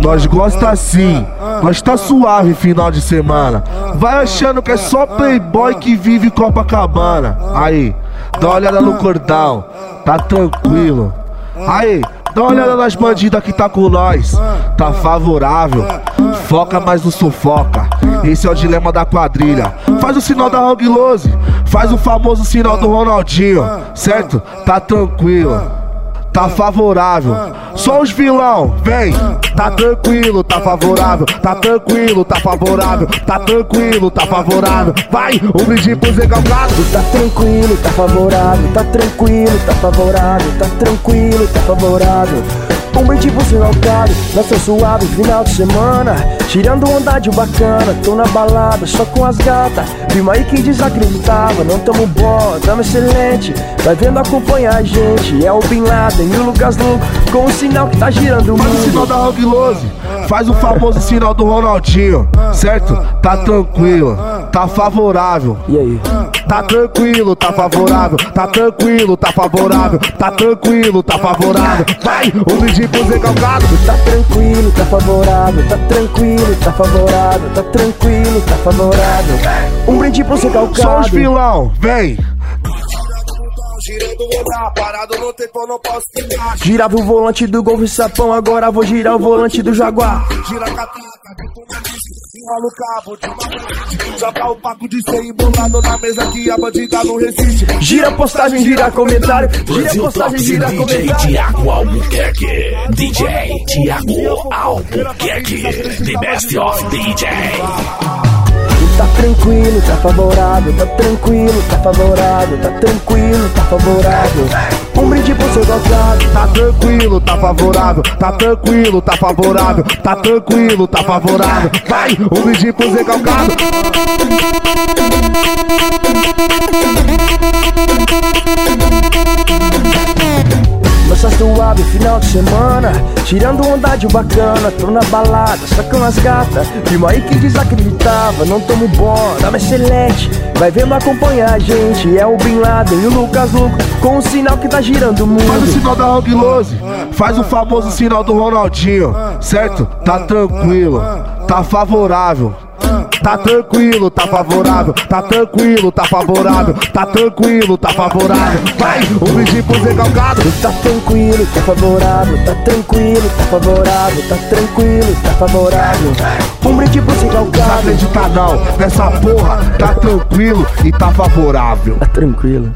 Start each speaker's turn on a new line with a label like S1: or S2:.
S1: Nós gosta assim, nós tá suave final de semana. Vai achando que é só playboy que vive Copacabana. Aí, dá uma olhada no cordão, tá tranquilo. Aí, dá uma olhada nas bandidas que tá com nós, tá favorável. Foca, mas não sufoca. Esse é o dilema da quadrilha. Faz o sinal da Hang Lose, faz o famoso sinal do Ronaldinho, certo? Tá tranquilo tá favorável. Só os vilão, vem, tá tranquilo, tá favorável, tá tranquilo, tá favorável, tá tranquilo, tá favorável. Vai, um brinde pro Zé Galgado.
S2: Tá tranquilo, tá favorável, tá tranquilo, tá favorável, tá tranquilo, tá favorável. Um brinde pro seu alcado, nossa suave final de semana. Tirando onda de bacana, tô na balada só com as gatas. Prima aí quem desacreditava, não tamo bom, tamo excelente. Vai vendo acompanhar a gente, é o Bin Laden e o Lucas Luco Com o sinal que tá girando o mundo
S1: Faz o sinal da Rock Lose, faz o famoso sinal do Ronaldinho, certo? Tá tranquilo, tá favorável
S2: E aí?
S1: Tá tranquilo, tá favorável, tá tranquilo, tá favorável, tá tranquilo, tá favorável. Vai, um brinde pro Zé Calcado.
S2: Tá tranquilo, tá favorável, tá tranquilo, tá favorável, tá tranquilo, tá favorável. Um brinde pro Zé Calcado.
S1: Só os vilão, vem.
S3: Girando rodar, parado no tempo, não posso ficar.
S2: Girava o volante do Golf Sapão, agora vou girar o volante do Jaguar.
S3: Gira a catraca, enrola o cabo de uma Joga o paco de ser embolado na mesa que a bandida não resiste.
S2: Gira postagem, gira comentário. Gira postagem, gira
S4: DJ
S2: comentário.
S4: Tiago Albuquerque. DJ Tiago Albuquerque. The best of DJ.
S2: Tá tranquilo, tá favorável, tá tranquilo, tá favorável, tá tranquilo, tá favorável. Um brinde pro seu calcado.
S1: Tá tranquilo, tá favorável, tá tranquilo, tá favorável, tá tranquilo, tá favorável. Vai, um brinde pro Zé.
S2: Suave final de semana Tirando onda de bacana Tô na balada, com as gatas Prima aí que desacreditava Não tomo bom, tamo excelente Vai vendo acompanhar a gente É o Bin Laden e o Lucas Luco Com o sinal que tá girando o
S1: Faz o
S2: mundo
S1: sinal da Rock Lose, faz o famoso sinal do Ronaldinho, certo? Tá tranquilo, tá favorável. Tá tranquilo, tá favorável, tá tranquilo, tá favorável, tá tranquilo, tá favorável. Vai, um brinde pro Zé Galgado.
S2: Tá tranquilo, tá favorável Tá tranquilo, tá favorável Tá tranquilo, tá favorável Um brinde pro seu
S1: Não
S2: calcado
S1: acredita não, nessa porra, tá tranquilo e tá favorável.
S2: Tá tranquilo